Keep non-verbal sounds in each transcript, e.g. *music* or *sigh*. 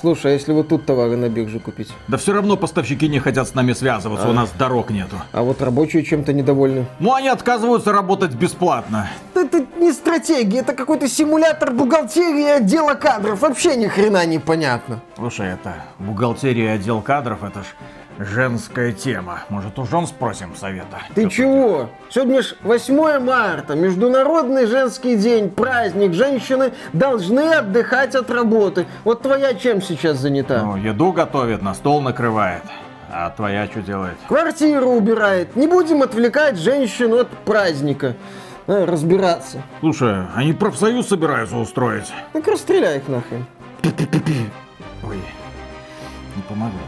Слушай, а если вот тут товары на бирже купить? Да все равно поставщики не хотят с нами связываться, А. у нас дорог нету. А вот рабочие чем-то недовольны. Ну, они отказываются работать бесплатно. Это не стратегия, это какой-то симулятор бухгалтерии и отдела кадров. Вообще ни хрена не понятно. Слушай, это бухгалтерия и отдел кадров, это ж женская тема. Может, у жен спросим совета? Ты Чё чего? Сегодня ж 8 марта, Международный женский день, праздник. Женщины должны отдыхать от работы. Вот твоя чем сейчас занята? Ну, еду готовит, на стол накрывает. А твоя что делает? Квартиру убирает. Не будем отвлекать женщин от праздника. Надо разбираться. Слушай, они профсоюз собираются устроить. Так расстреляй их нахрен. Ой, не помогло.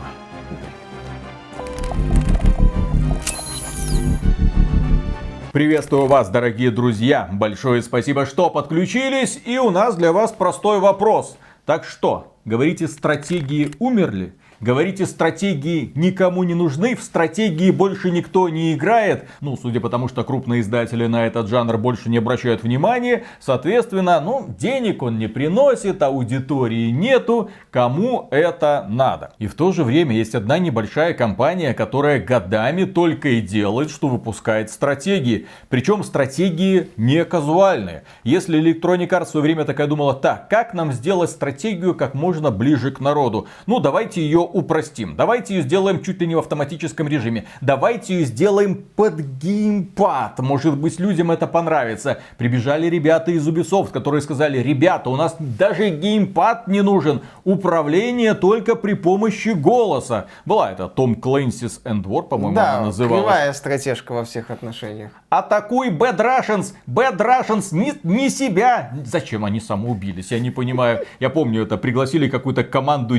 Приветствую вас, дорогие друзья. Большое спасибо, что подключились. И у нас для вас простой вопрос. Так что, говорите, стратегии умерли? Говорите, стратегии никому не нужны, в стратегии больше никто не играет. Ну, судя по тому, что крупные издатели на этот жанр больше не обращают внимания, соответственно, ну, денег он не приносит, аудитории нету, кому это надо. И в то же время есть одна небольшая компания, которая годами только и делает, что выпускает стратегии. Причем стратегии не казуальные. Если Electronic Arts в свое время такая думала, так, как нам сделать стратегию как можно ближе к народу? Ну, давайте ее упростим. Давайте ее сделаем чуть ли не в автоматическом режиме. Давайте ее сделаем под геймпад. Может быть, людям это понравится. Прибежали ребята из Ubisoft, которые сказали, ребята, у нас даже геймпад не нужен. Управление только при помощи голоса. Была это Том End War, по-моему, она Да, называлась. кривая стратежка во всех отношениях. Атакуй Bad Russians! Bad Russians не, не себя! Зачем они самоубились? Я не понимаю. Я помню, это пригласили какую-то команду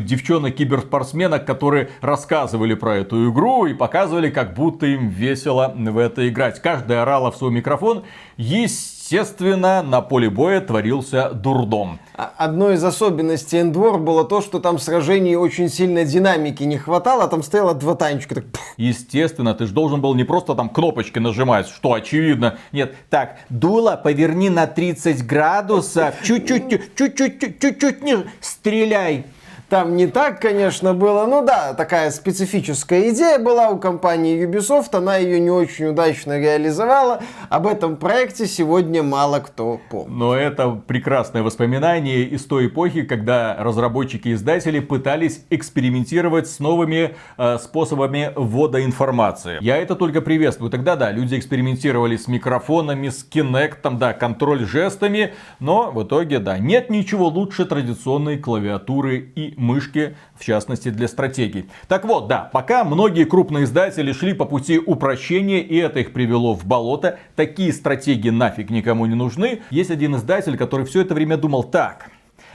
девчонок-киберспортсменок, которые рассказывали про эту игру и показывали, как будто им весело в это играть. Каждая орала в свой микрофон. Естественно, на поле боя творился дурдом. А- Одной из особенностей Эндвор было то, что там сражений очень сильно динамики не хватало, а там стояло два танчика. Так, Естественно, ты же должен был не просто там кнопочки нажимать, что очевидно. Нет, так, дуло поверни на 30 градусов, чуть-чуть, чуть-чуть, чуть-чуть ниже, стреляй. Там не так, конечно, было. Ну да, такая специфическая идея была у компании Ubisoft. Она ее не очень удачно реализовала. Об этом проекте сегодня мало кто помнит. Но это прекрасное воспоминание из той эпохи, когда разработчики и издатели пытались экспериментировать с новыми э, способами ввода информации. Я это только приветствую. Тогда да, люди экспериментировали с микрофонами, с кинектом, да, контроль жестами, но в итоге да, нет ничего лучше традиционной клавиатуры и мышки, в частности для стратегий. Так вот, да, пока многие крупные издатели шли по пути упрощения, и это их привело в болото, такие стратегии нафиг никому не нужны. Есть один издатель, который все это время думал, так,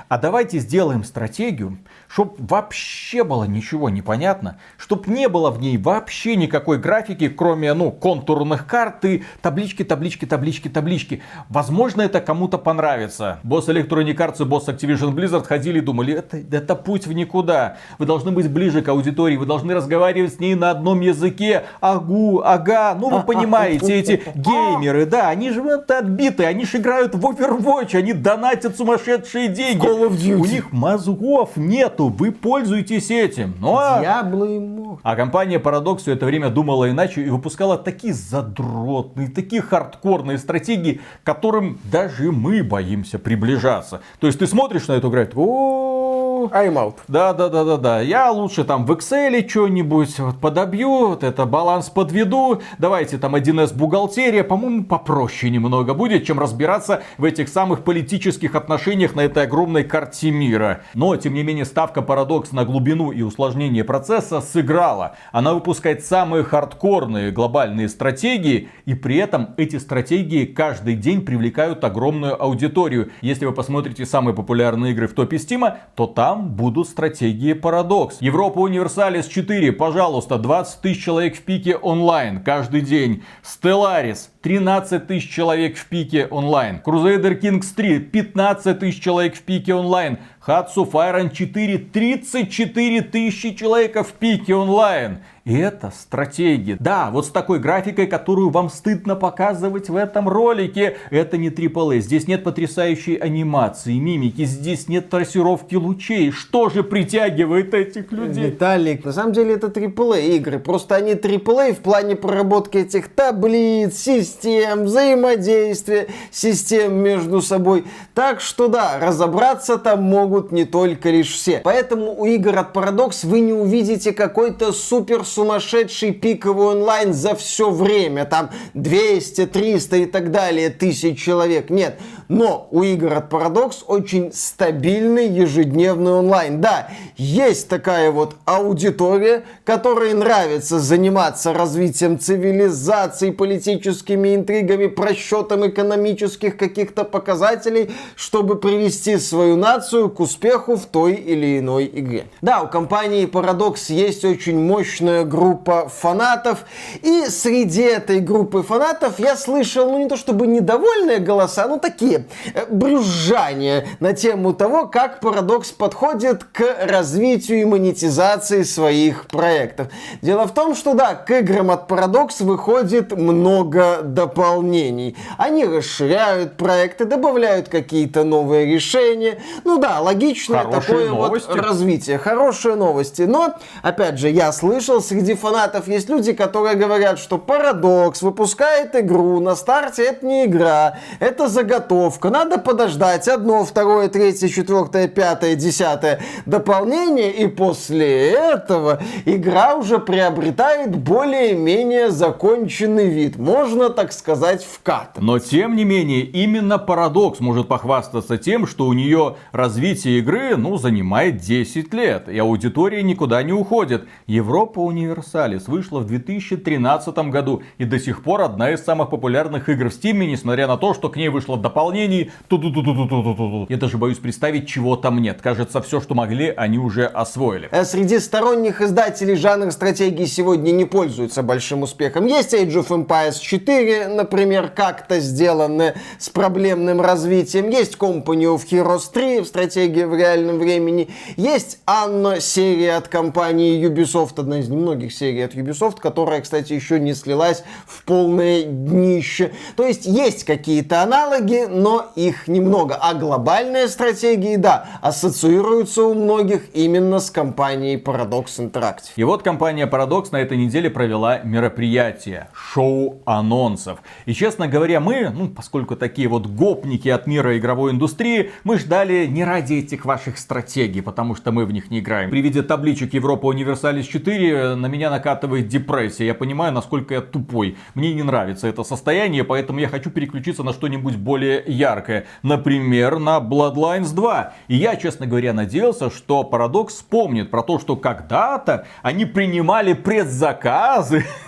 а давайте сделаем стратегию, чтобы вообще было ничего не понятно, чтобы не было в ней вообще никакой графики, кроме, ну, контурных карт и таблички, таблички, таблички, таблички. Возможно, это кому-то понравится. Босс Electronic Arts и босс Activision Blizzard ходили и думали, это, это путь в никуда. Вы должны быть ближе к аудитории, вы должны разговаривать с ней на одном языке. Агу, ага, ну вы понимаете, эти *laughs* геймеры, да, они же вот отбиты, они же играют в Overwatch, они донатят сумасшедшие деньги. У них мозгов нету, вы пользуетесь этим. Ну а... Дьябло и мог. А компания Paradox все это время думала иначе и выпускала такие задротные, такие хардкорные стратегии, к которым даже мы боимся приближаться. То есть ты смотришь на эту игру и «О, I'm out. да, да, да, да, да. Я лучше там в Excel что-нибудь вот подобью, вот это баланс подведу. Давайте там 1С бухгалтерия, по-моему, попроще немного будет, чем разбираться в этих самых политических отношениях на этой огромной карте мира. Но, тем не менее, ставка Paradox на глубину и усложнение процесса сыграла. Она выпускает самые хардкорные глобальные стратегии, и при этом эти стратегии каждый день привлекают огромную аудиторию. Если вы посмотрите самые популярные игры в топе Стима, то там будут стратегии Paradox. Европа Универсалис 4, пожалуйста, 20 тысяч человек в пике онлайн каждый день. Stellaris 13 тысяч человек в пике онлайн. Crusader Kings 3 15 тысяч человек в пике онлайн. Hatsu Fire 4 34 тысячи человек в пике онлайн. И это стратегия. Да, вот с такой графикой, которую вам стыдно показывать в этом ролике. Это не AAA. Здесь нет потрясающей анимации, мимики. Здесь нет трассировки лучей. Что же притягивает этих людей? Виталик, на самом деле это AAA игры. Просто они AAA в плане проработки этих таблиц, систем, взаимодействия, систем между собой. Так что да, разобраться там могут не только лишь все. Поэтому у игр от Paradox вы не увидите какой-то супер сумасшедший пиковый онлайн за все время, там 200, 300 и так далее тысяч человек. Нет, но у игр от Paradox очень стабильный ежедневный онлайн. Да, есть такая вот аудитория, которой нравится заниматься развитием цивилизации, политическими интригами, просчетом экономических каких-то показателей, чтобы привести свою нацию к успеху в той или иной игре. Да, у компании Paradox есть очень мощная группа фанатов, и среди этой группы фанатов я слышал, ну не то чтобы недовольные голоса, но такие э, брюзжания на тему того, как Paradox подходит к развитию и монетизации своих проектов. Дело в том, что да, к играм от Paradox выходит много дополнений. Они расширяют проекты, добавляют какие-то новые решения. Ну да, логичное Хорошие такое новости. вот развитие, хорошие новости. Но, опять же, я слышал, среди фанатов есть люди, которые говорят, что Paradox выпускает игру, на старте это не игра, это заготовка, надо подождать одно, второе, третье, четвертое, пятое, десятое дополнение, и после этого игра уже приобретает более-менее законченный вид. Можно, так сказать, вкат. Но тем не менее, именно Парадокс может похвастаться тем, что у нее развитие игры, ну, занимает 10 лет, и аудитория никуда не уходит. Европа Универсалис вышла в 2013 году, и до сих пор одна из самых популярных игр в Steam, несмотря на то, что к ней вышло в дополнении. Ту-ду-ду-ду-ду-ду-ду. Я даже боюсь представить, чего там нет. Кажется, все, что могли, они уже освоили. Э, Среди сторонних издателей жанр стратегии сегодня не пользуется большим успехом. Есть Age of Empires 4, например, как-то сделанное с проблемным развитием. Есть Company of Heroes 3 в стратегии в реальном времени. Есть Anno серия от компании Ubisoft, одна из немногих серий от Ubisoft, которая, кстати, еще не слилась в полное днище. То есть есть какие-то аналоги, но их немного. А глобальные стратегии, да, ассоциируются у многих именно с компанией Paradox Interactive. И вот компания Paradox на этой неделе провела мероприятие, шоу анонсов. И честно говоря, мы, ну, поскольку такие вот гопники от мира игровой индустрии, мы ждали не ради этих ваших стратегий, потому что мы в них не играем. При виде табличек Европа Универсалис 4 на меня накатывает депрессия. Я понимаю, насколько я тупой. Мне не нравится это состояние, поэтому я хочу переключиться на что-нибудь более яркое. Например, на Bloodlines 2. И я, честно говоря, надеялся, что Paradox вспомнит про то, что когда-то они принимали предзаказы *laughs*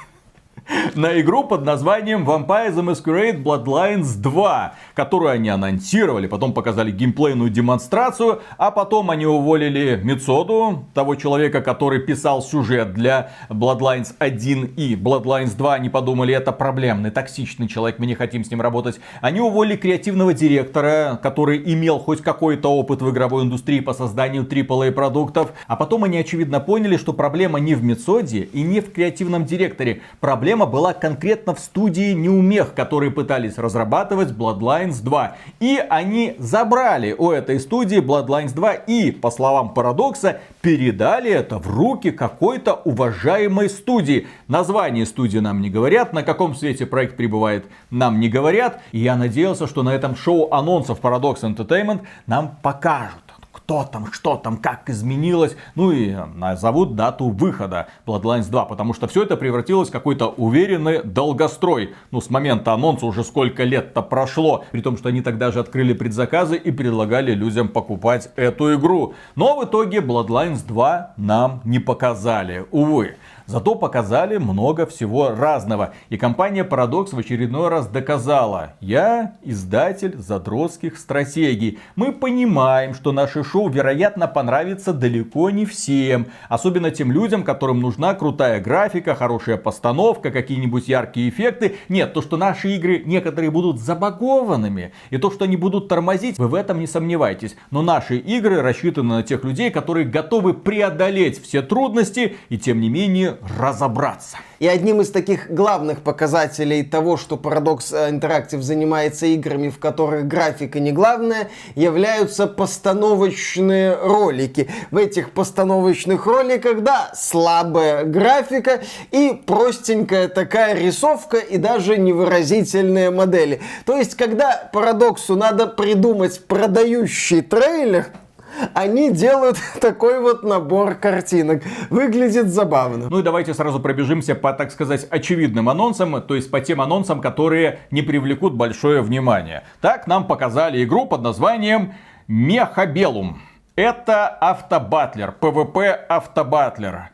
*laughs* на игру под названием Vampire the Masquerade Bloodlines 2, которую они анонсировали, потом показали геймплейную демонстрацию, а потом они уволили Мицоду, того человека, который писал сюжет для Bloodlines 1 и Bloodlines 2. Они подумали, это проблемный, токсичный человек, мы не хотим с ним работать. Они уволили креативного директора, который имел хоть какой-то опыт в игровой индустрии по созданию AAA продуктов. А потом они, очевидно, поняли, что проблема не в Мицоде и не в креативном директоре. Проблема была конкретно в студии Неумех, которые пытались разрабатывать Bloodlines 2. И они забрали у этой студии Bloodlines 2 и, по словам Парадокса, передали это в руки какой-то уважаемой студии. Название студии нам не говорят, на каком свете проект прибывает нам не говорят. И я надеялся, что на этом шоу анонсов Paradox Entertainment нам покажут кто там, что там, как изменилось. Ну и назовут дату выхода Bloodlines 2, потому что все это превратилось в какой-то уверенный долгострой. Ну, с момента анонса уже сколько лет-то прошло, при том, что они тогда же открыли предзаказы и предлагали людям покупать эту игру. Но в итоге Bloodlines 2 нам не показали, увы. Зато показали много всего разного. И компания Paradox в очередной раз доказала, я издатель задротских стратегий. Мы понимаем, что наше шоу, вероятно, понравится далеко не всем. Особенно тем людям, которым нужна крутая графика, хорошая постановка, какие-нибудь яркие эффекты. Нет, то, что наши игры некоторые будут забагованными, и то, что они будут тормозить, вы в этом не сомневайтесь. Но наши игры рассчитаны на тех людей, которые готовы преодолеть все трудности и тем не менее разобраться. И одним из таких главных показателей того, что Paradox Interactive занимается играми, в которых графика не главная, являются постановочные ролики. В этих постановочных роликах, да, слабая графика и простенькая такая рисовка и даже невыразительные модели. То есть, когда Парадоксу надо придумать продающий трейлер, они делают *laughs* такой вот набор картинок. Выглядит забавно. Ну и давайте сразу пробежимся по, так сказать, очевидным анонсам, то есть по тем анонсам, которые не привлекут большое внимание. Так нам показали игру под названием Мехабелум. Это автобатлер, PvP автобатлер.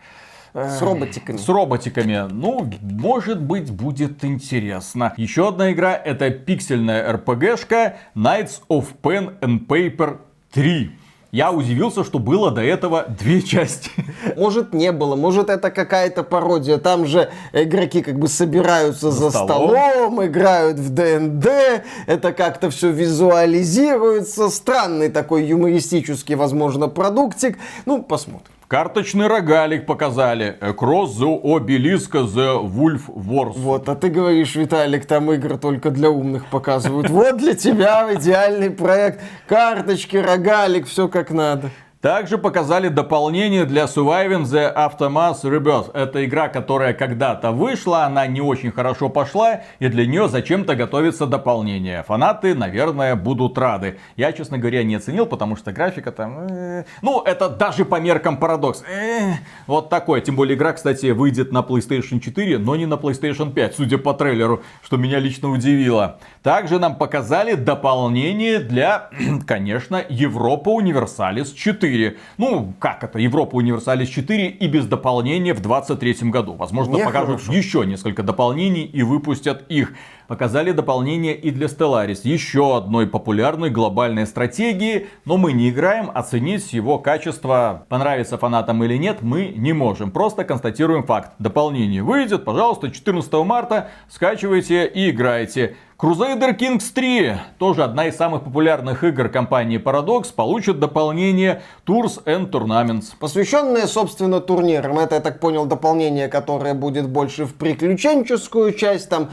С роботиками. С роботиками. Ну, может быть, будет интересно. Еще одна игра это пиксельная РПГшка Knights of Pen and Paper 3. Я удивился, что было до этого две части. Может не было, может это какая-то пародия. Там же игроки как бы собираются за, за столом. столом, играют в ДНД, это как-то все визуализируется. Странный такой юмористический, возможно, продуктик. Ну, посмотрим. Карточный рогалик показали. Across the Obelisk the Wolf Wars. Вот, а ты говоришь, Виталик, там игры только для умных показывают. Вот для тебя идеальный проект. Карточки, рогалик, все как надо. Также показали дополнение для Surviving the Aftermath Rebirth. Это игра, которая когда-то вышла, она не очень хорошо пошла, и для нее зачем-то готовится дополнение. Фанаты, наверное, будут рады. Я, честно говоря, не оценил, потому что графика там... Э, ну, это даже по меркам парадокс. Э, вот такой. Тем более игра, кстати, выйдет на PlayStation 4, но не на PlayStation 5, судя по трейлеру, что меня лично удивило. Также нам показали дополнение для, *clears throat* конечно, Европа Универсалис 4. Ну, как это, Европа Универсалис 4 и без дополнения в 2023 году. Возможно, Не покажут еще несколько дополнений и выпустят их. Показали дополнение и для Stellaris, еще одной популярной глобальной стратегии, но мы не играем, оценить его качество, понравится фанатам или нет, мы не можем. Просто констатируем факт. Дополнение выйдет, пожалуйста, 14 марта, скачивайте и играйте. Crusader Kings 3, тоже одна из самых популярных игр компании Paradox, получит дополнение Tours and Tournaments. Посвященное, собственно, турнирам. Это, я так понял, дополнение, которое будет больше в приключенческую часть, там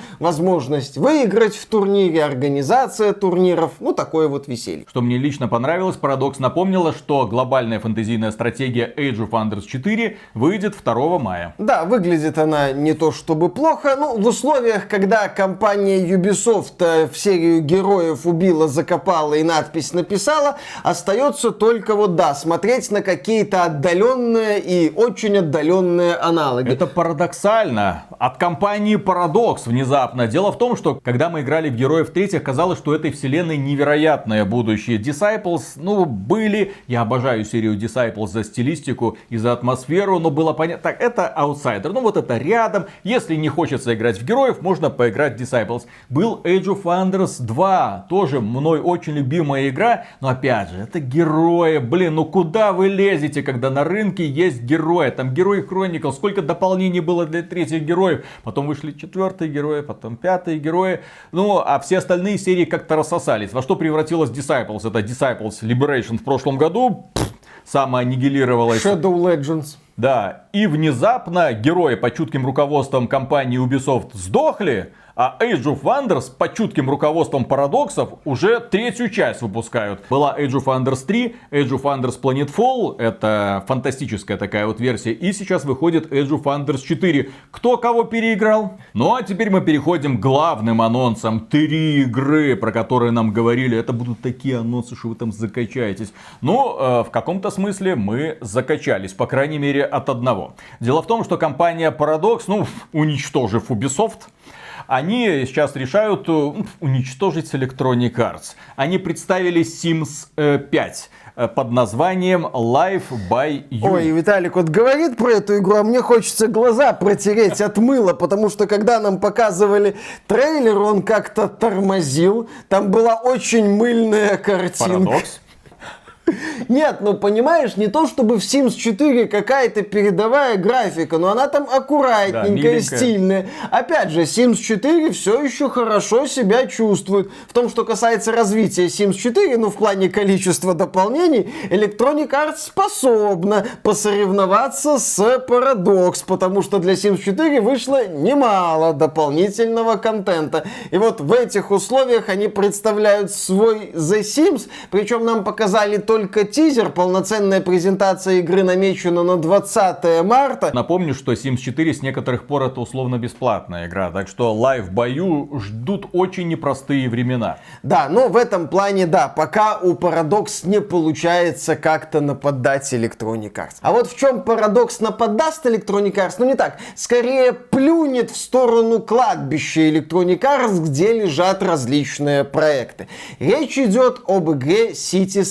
возможность выиграть в турнире, организация турниров, ну такое вот веселье. Что мне лично понравилось, Paradox напомнила, что глобальная фэнтезийная стратегия Age of Wonders 4 выйдет 2 мая. Да, выглядит она не то чтобы плохо, ну в условиях, когда компания Ubisoft э, в серию героев убила, закопала и надпись написала, остается только вот, да, смотреть на какие-то отдаленные и очень отдаленные аналоги. Это парадоксально. От компании Paradox внезапно. Дело в том, что когда мы играли в Героев третьих, казалось, что этой вселенной невероятное будущее. Disciples, ну, были, я обожаю серию Disciples за стилистику и за атмосферу, но было понятно, так, это аутсайдер, ну вот это рядом. Если не хочется играть в Героев, можно поиграть в Disciples. Был Age of Wonders 2. Тоже мной очень любимая игра. Но опять же, это герои. Блин, ну куда вы лезете, когда на рынке есть герои? Там Герои Chronicles. Сколько дополнений было для третьих героев. Потом вышли четвертые герои, потом пятые герои. Ну, а все остальные серии как-то рассосались. Во что превратилась Disciples? Это Disciples Liberation в прошлом году. самоаннигилировалась. Shadow Legends. Да, и внезапно герои по чутким руководством компании Ubisoft сдохли, а Age of Wonders под чутким руководством парадоксов уже третью часть выпускают. Была Age of Wonders 3, Age of Wonders Planetfall, это фантастическая такая вот версия, и сейчас выходит Age of Wonders 4. Кто кого переиграл? Ну а теперь мы переходим к главным анонсам. Три игры, про которые нам говорили, это будут такие анонсы, что вы там закачаетесь. Ну, э, в каком-то смысле мы закачались, по крайней мере от одного. Дело в том, что компания Paradox, ну, уничтожив Ubisoft, Они сейчас решают э, уничтожить Electronic Arts. Они представили Sims 5 э, под названием Life by You. Ой, Виталик вот говорит про эту игру, а мне хочется глаза протереть от мыла, потому что когда нам показывали трейлер, он как-то тормозил. Там была очень мыльная картинка. Парадокс. Нет, ну понимаешь, не то чтобы в Sims 4 какая-то передовая графика, но она там аккуратненькая, Да, стильная. Опять же, Sims 4 все еще хорошо себя чувствует. В том, что касается развития Sims 4, ну в плане количества дополнений, Electronic Arts способна посоревноваться с Paradox, потому что для Sims 4 вышло немало дополнительного контента. И вот в этих условиях они представляют свой The Sims, причем нам показали только тизер, полноценная презентация игры намечена на 20 марта. Напомню, что Sims 4 с некоторых пор это условно бесплатная игра, так что Live в бою ждут очень непростые времена. Да, но в этом плане, да, пока у Paradox не получается как-то нападать Electronic Arts. А вот в чем Paradox нападаст Electronic Arts, ну не так, скорее плюнет в сторону кладбища Electronic Arts, где лежат различные проекты. Речь идет об игре Cities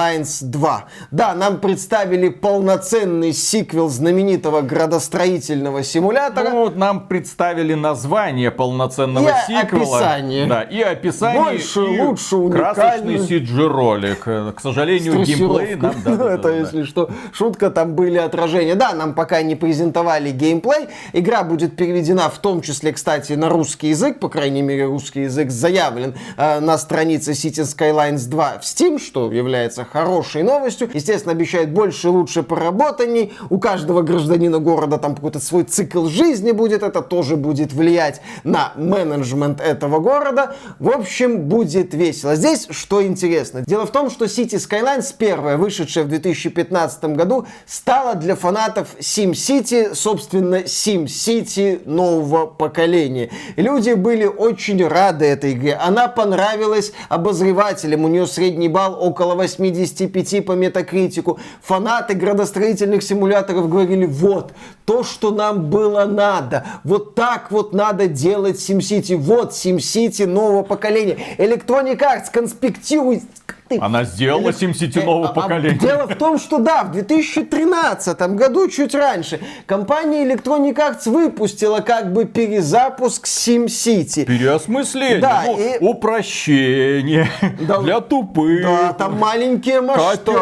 Skylines 2. Да, нам представили полноценный сиквел знаменитого градостроительного симулятора. Ну, вот нам представили название полноценного И сиквела. описание. Да, и описание. Больше, и лучше, Красочный уникально. CG-ролик. Э, К сожалению, геймплей нам... *laughs* да, Ну, да, да, это, да. если что, шутка, там были отражения. Да, нам пока не презентовали геймплей. Игра будет переведена в том числе, кстати, на русский язык. По крайней мере, русский язык заявлен э, на странице City Skylines 2 в Steam, что является хорошей новостью. Естественно, обещает больше и лучше проработаний. У каждого гражданина города там какой-то свой цикл жизни будет. Это тоже будет влиять на менеджмент этого города. В общем, будет весело. Здесь что интересно. Дело в том, что City Skylines, первая, вышедшая в 2015 году, стала для фанатов SimCity, собственно, SimCity нового поколения. Люди были очень рады этой игре. Она понравилась обозревателям. У нее средний балл около 85 по метакритику. Фанаты градостроительных симуляторов говорили, вот, то, что нам было надо. Вот так вот надо делать SimCity. Вот SimCity нового поколения. Electronic Arts конспектирует ты. Она сделала SimCity нового Э, а- а поколения. Дело в том, что да, в 2013 году, чуть раньше, компания Electronic Arts выпустила как бы перезапуск SimCity. Переосмысление, Да, ну, и- упрощение Да, для тупых. Да, там маленькие масштабы.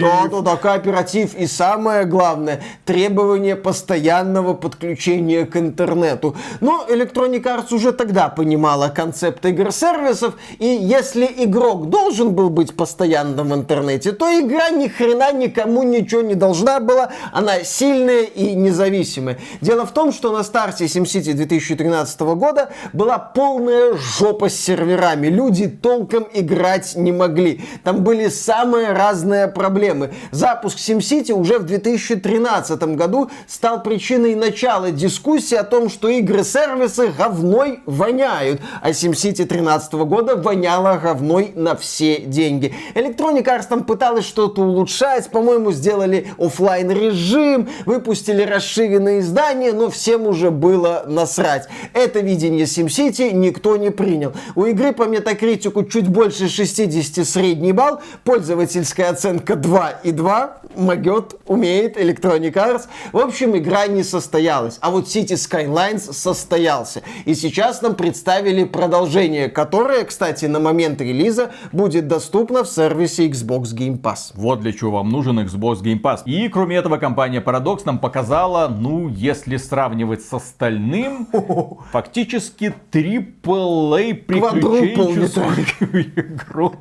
Да, да, да, кооператив. И самое главное, требование постоянного подключения к интернету. Но Electronic Arts уже тогда понимала концепт игр-сервисов, и если игрок должен был быть постоянно в интернете, то игра ни хрена никому ничего не должна была. Она сильная и независимая. Дело в том, что на старте SimCity 2013 года была полная жопа с серверами. Люди толком играть не могли. Там были самые разные проблемы. Запуск SimCity уже в 2013 году стал причиной начала дискуссии о том, что игры-сервисы говной воняют. А SimCity 13 года воняла говной на все деньги. Electronic Arts там пыталась что-то улучшать, по-моему, сделали оффлайн режим, выпустили расширенные издания, но всем уже было насрать. Это видение SimCity никто не принял. У игры по метакритику чуть больше 60 средний балл, пользовательская оценка 2,2, могет, умеет Electronic Arts. В общем, игра не состоялась. А вот City Skylines состоялся. И сейчас нам представили продолжение, которое, кстати, на момент релиза будет доступно в сервисе Xbox Game Pass. Вот для чего вам нужен Xbox Game Pass. И кроме этого, компания Paradox нам показала, ну, если сравнивать с остальным, *laughs* фактически AAA приключенческую игру.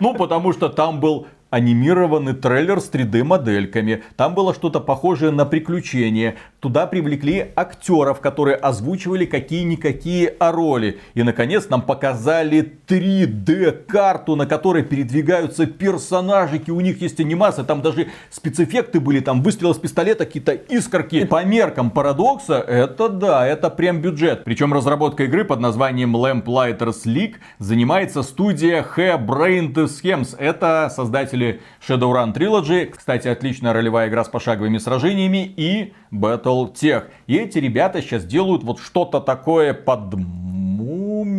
Ну, потому что там был анимированный трейлер с 3D-модельками. Там было что-то похожее на приключение. Туда привлекли актеров, которые озвучивали какие-никакие роли. И, наконец, нам показали 3D-карту, на которой передвигаются персонажики. У них есть анимация, там даже спецэффекты были, там выстрел из пистолета, какие-то искорки. По меркам парадокса, это да, это прям бюджет. Причем разработка игры под названием Lamplighters League занимается студия Hairbrained Schemes. Это создатели Shadowrun Trilogy. Кстати, отличная ролевая игра с пошаговыми сражениями и Battletech. И эти ребята сейчас делают вот что-то такое под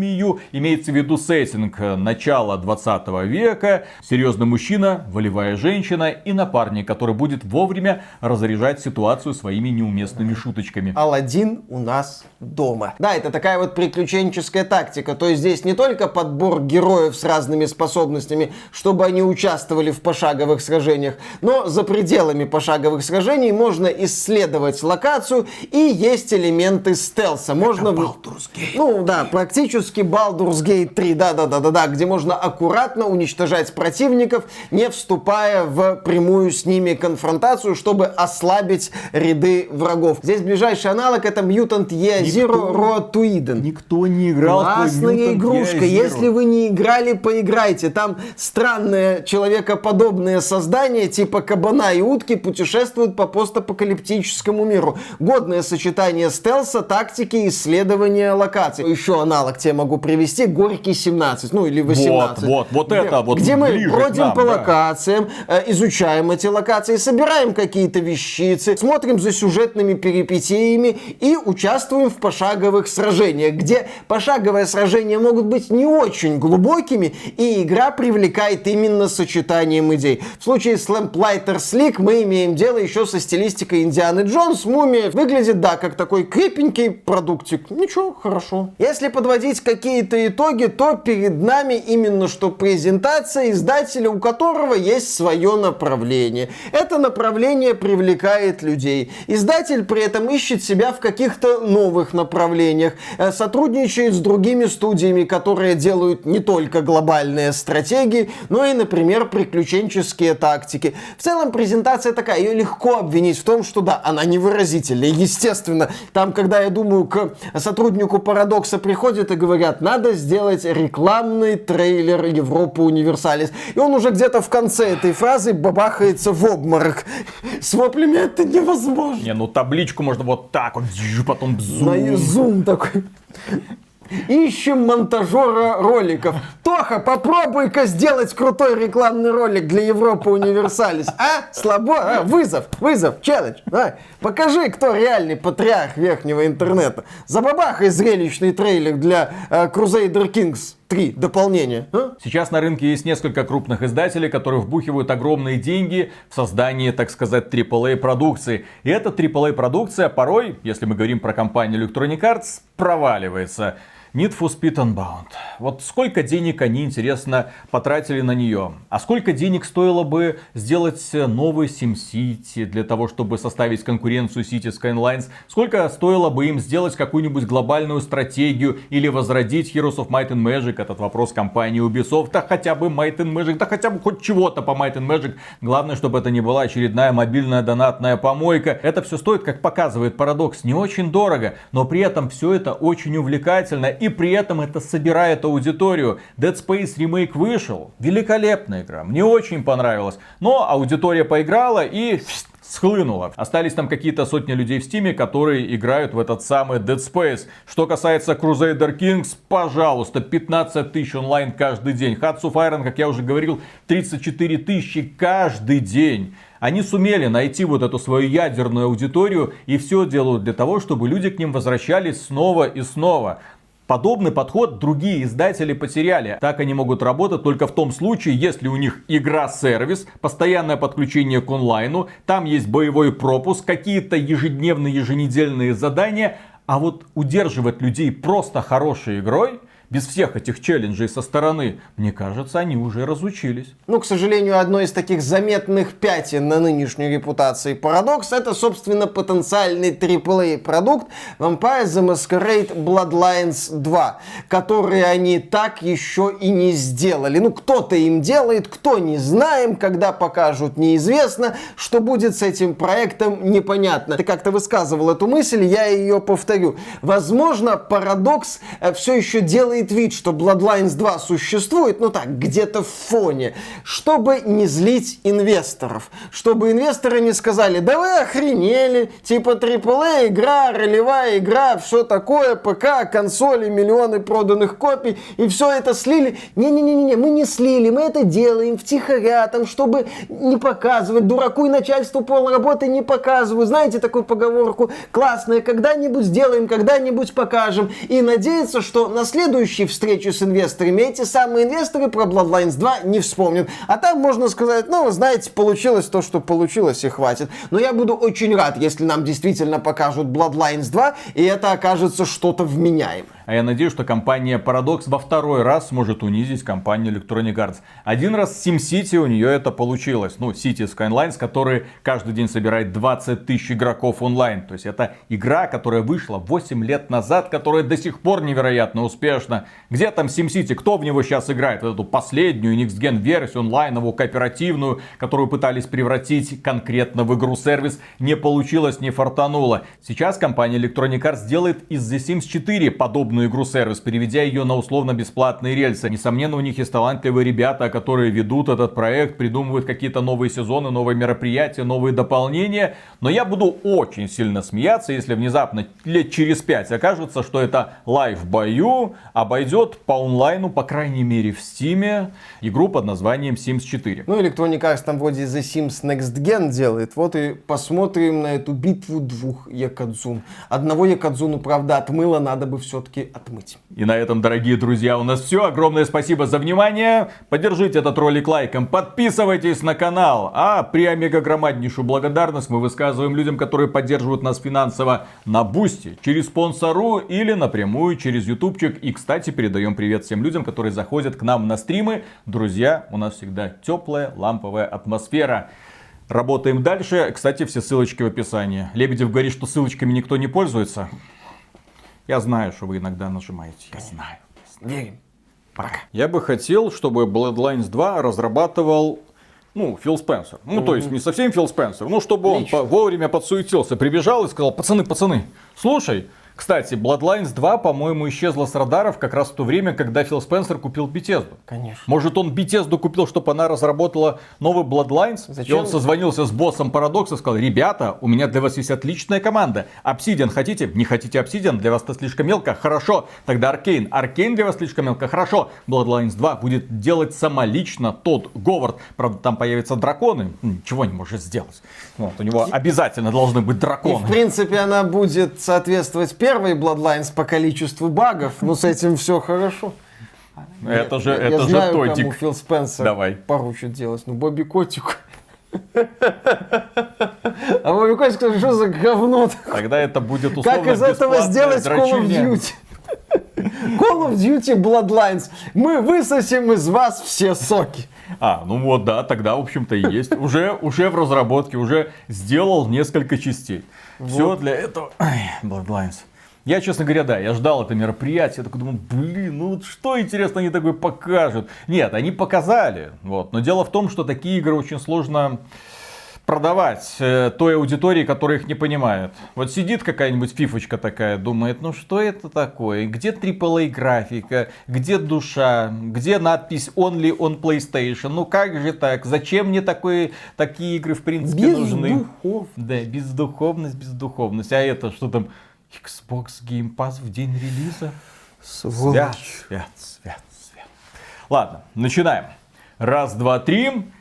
мумию. Имеется в виду сеттинг начала 20 века. Серьезный мужчина, волевая женщина и напарник, который будет вовремя разряжать ситуацию своими неуместными шуточками. Алладин у нас дома. Да, это такая вот приключенческая тактика. То есть здесь не только подбор героев с разными способностями, чтобы они участвовали в пошаговых сражениях, но за пределами пошаговых сражений можно исследовать локацию и есть элементы стелса. Можно... Это Baldur's Gate. Ну да, практически Baldur's Gate 3, да-да-да-да-да, где можно аккуратно уничтожать противников, не вступая в прямую с ними конфронтацию, чтобы ослабить ряды врагов. Здесь ближайший аналог это Mutant Year Zero Road to Eden. Никто не играл Классная игрушка. Если вы не играли, поиграйте. Там странные человекоподобные создания типа кабана и утки путешествуют по постапокалиптическому миру. Годное сочетание стелса, тактики, исследования локаций. Еще аналог тебе могу привести. Горький 17, ну или 18. Вот, вот, вот где, это вот Где мы бродим нам, по да. локациям, э, изучаем эти локации, собираем какие-то вещицы, смотрим за сюжетными перипетиями и участвуем в пошаговых сражениях, где пошаговые сражения могут быть не очень глубокими, и игра привлекает именно сочетанием идей. В случае с Lamplighter Slick мы имеем дело еще со стилистикой Индианы Джонс. Мумия выглядит, да, как такой крепенький продуктик. Ничего, хорошо. Если подводить какие-то итоги, то перед нами именно что презентация издателя, у которого есть свое направление. Это направление привлекает людей. Издатель при этом ищет себя в каких-то новых направлениях, э, сотрудничает с другими студиями, которые делают не только глобальные стратегии, но и, например, приключенческие тактики. В целом презентация такая, ее легко обвинить в том, что да, она невыразительная. Естественно, там, когда я думаю, к сотруднику Парадокса приходят и говорят, надо сделать рекламный трейлер Европы Универсалис. И он уже где-то в конце этой фразы бабахается в обморок. С воплями это невозможно. Не, ну табличку можно вот так вот, потом На зум. зум такой. Ищем монтажера роликов. Тоха, попробуй-ка сделать крутой рекламный ролик для Европы Универсалис. А? Слабо? А? Вызов, вызов, челлендж. Давай. Покажи, кто реальный патриарх верхнего интернета. Забабахай зрелищный трейлер для э, Crusader Kings 3 дополнение. А? Сейчас на рынке есть несколько крупных издателей, которые вбухивают огромные деньги в создание, так сказать, AAA продукции. И эта AAA продукция порой, если мы говорим про компанию Electronic Arts, проваливается. Need for Speed Unbound. Вот сколько денег они, интересно, потратили на нее? А сколько денег стоило бы сделать новый SimCity для того, чтобы составить конкуренцию City Skylines? Сколько стоило бы им сделать какую-нибудь глобальную стратегию или возродить Heroes of Might and Magic? Этот вопрос компании Ubisoft. Да хотя бы Might and Magic, да хотя бы хоть чего-то по Might and Magic. Главное, чтобы это не была очередная мобильная донатная помойка. Это все стоит, как показывает парадокс, не очень дорого, но при этом все это очень увлекательно и при этом это собирает аудиторию. Dead Space ремейк вышел, великолепная игра, мне очень понравилось, но аудитория поиграла и схлынула. Остались там какие-то сотни людей в стиме, которые играют в этот самый Dead Space. Что касается Crusader Kings, пожалуйста, 15 тысяч онлайн каждый день. Hearts of Iron, как я уже говорил, 34 тысячи каждый день. Они сумели найти вот эту свою ядерную аудиторию и все делают для того, чтобы люди к ним возвращались снова и снова. Подобный подход другие издатели потеряли. Так они могут работать только в том случае, если у них игра-сервис, постоянное подключение к онлайну, там есть боевой пропуск, какие-то ежедневные, еженедельные задания. А вот удерживать людей просто хорошей игрой, без всех этих челленджей со стороны, мне кажется, они уже разучились. Ну, к сожалению, одно из таких заметных пятен на нынешней репутации Paradox это, собственно, потенциальный AAA продукт Vampire the Masquerade Bloodlines 2, который они так еще и не сделали. Ну, кто-то им делает, кто не знаем, когда покажут, неизвестно. Что будет с этим проектом, непонятно. Ты как-то высказывал эту мысль, я ее повторю. Возможно, Paradox все еще делает вид, что Bloodlines 2 существует, ну так, где-то в фоне, чтобы не злить инвесторов. Чтобы инвесторы не сказали, да вы охренели, типа AAA игра, ролевая игра, все такое, ПК, консоли, миллионы проданных копий, и все это слили. Не-не-не, мы не слили, мы это делаем втихаря, там, чтобы не показывать, дураку и начальству пол работы не показываю. Знаете такую поговорку? Классная, когда-нибудь сделаем, когда-нибудь покажем. И надеяться, что на следующий следующей встрече с инвесторами эти самые инвесторы про Bloodlines 2 не вспомнят. А там можно сказать, ну, знаете, получилось то, что получилось, и хватит. Но я буду очень рад, если нам действительно покажут Bloodlines 2, и это окажется что-то вменяемое. А я надеюсь, что компания Paradox во второй раз сможет унизить компанию Electronic Arts. Один раз SimCity у нее это получилось. Ну, City Skylines, который каждый день собирает 20 тысяч игроков онлайн. То есть это игра, которая вышла 8 лет назад, которая до сих пор невероятно успешна. Где там SimCity? Кто в него сейчас играет? В эту последнюю Next Gen версию онлайновую, кооперативную, которую пытались превратить конкретно в игру-сервис. Не получилось, не фартануло. Сейчас компания Electronic Arts делает из The Sims 4 подобную подобную игру-сервис, переведя ее на условно-бесплатные рельсы. Несомненно, у них есть талантливые ребята, которые ведут этот проект, придумывают какие-то новые сезоны, новые мероприятия, новые дополнения. Но я буду очень сильно смеяться, если внезапно лет через пять окажется, что это Life by You обойдет по онлайну, по крайней мере в Стиме, игру под названием Sims 4. Ну, Electronic Arts там вроде The Sims Next Gen делает. Вот и посмотрим на эту битву двух ёкодзун. Одного ёкодзуну, правда, отмыло, надо бы все-таки отмыть. И на этом, дорогие друзья, у нас все. Огромное спасибо за внимание. Поддержите этот ролик лайком, подписывайтесь на канал. А преомега громаднейшую благодарность мы высказываем людям, которые поддерживают нас финансово на Boosty, через спонсорку или напрямую через ютубчик. И, кстати, передаем привет всем людям, которые заходят к нам на стримы. Друзья, у нас всегда теплая ламповая атмосфера. Работаем дальше. Кстати, все ссылочки в описании. Лебедев говорит, что ссылочками никто не пользуется. Я знаю, что вы иногда нажимаете. Я знаю. Верим. Пока. Я бы хотел, чтобы Bloodlines 2 разрабатывал ну, Фил Спенсер. Ну, то есть не совсем Фил Спенсер, ну, чтобы он по- вовремя подсуетился, прибежал и сказал, пацаны, пацаны, слушай, кстати, Bloodlines 2, по-моему, исчезла с радаров как раз в то время, когда Фил Спенсер купил Bethesda. Конечно. Может, он Bethesda купил, чтобы она разработала новый Bloodlines? Зачем? И он созвонился с боссом Paradox и сказал, ребята, у меня для вас есть отличная команда. Obsidian хотите? Не хотите Obsidian? Для вас это слишком мелко? Хорошо. Тогда Arcane. Arcane для вас слишком мелко? Хорошо. Bloodlines 2 будет делать самолично тот Говард. Правда, там появятся драконы. Ничего не может сделать. Вот, у него обязательно должны быть И, драконы. в принципе, она будет соответствовать первой Bloodlines по количеству багов, но с этим все хорошо. Это же, Я это же знаю, кому тотик. Фил Спенсер Давай. поручит делать. Ну, Бобби Котик. А Бобби Котик, что за говно такое? Тогда это будет условно Как из этого сделать Call of. Duty? Call of Duty Bloodlines. Мы высосем из вас все соки. А, ну вот, да, тогда, в общем-то, и есть. Уже, уже в разработке, уже сделал несколько частей. Все для этого. Ай, Bloodlines. Я, честно говоря, да, я ждал это мероприятие, я такой думаю, блин, ну вот что интересно они такое покажут. Нет, они показали, вот. Но дело в том, что такие игры очень сложно продавать э, той аудитории, которая их не понимает. Вот сидит какая-нибудь фифочка такая, думает, ну что это такое? Где AAA графика? Где душа? Где надпись Only on PlayStation? Ну как же так? Зачем мне такое, такие игры в принципе нужны? Бездухов. Да, бездуховность, бездуховность. А это что там? Xbox Game Pass в день релиза? Свят, Сволочь. свят, свят, свят. Ладно, начинаем. Раз, два, три.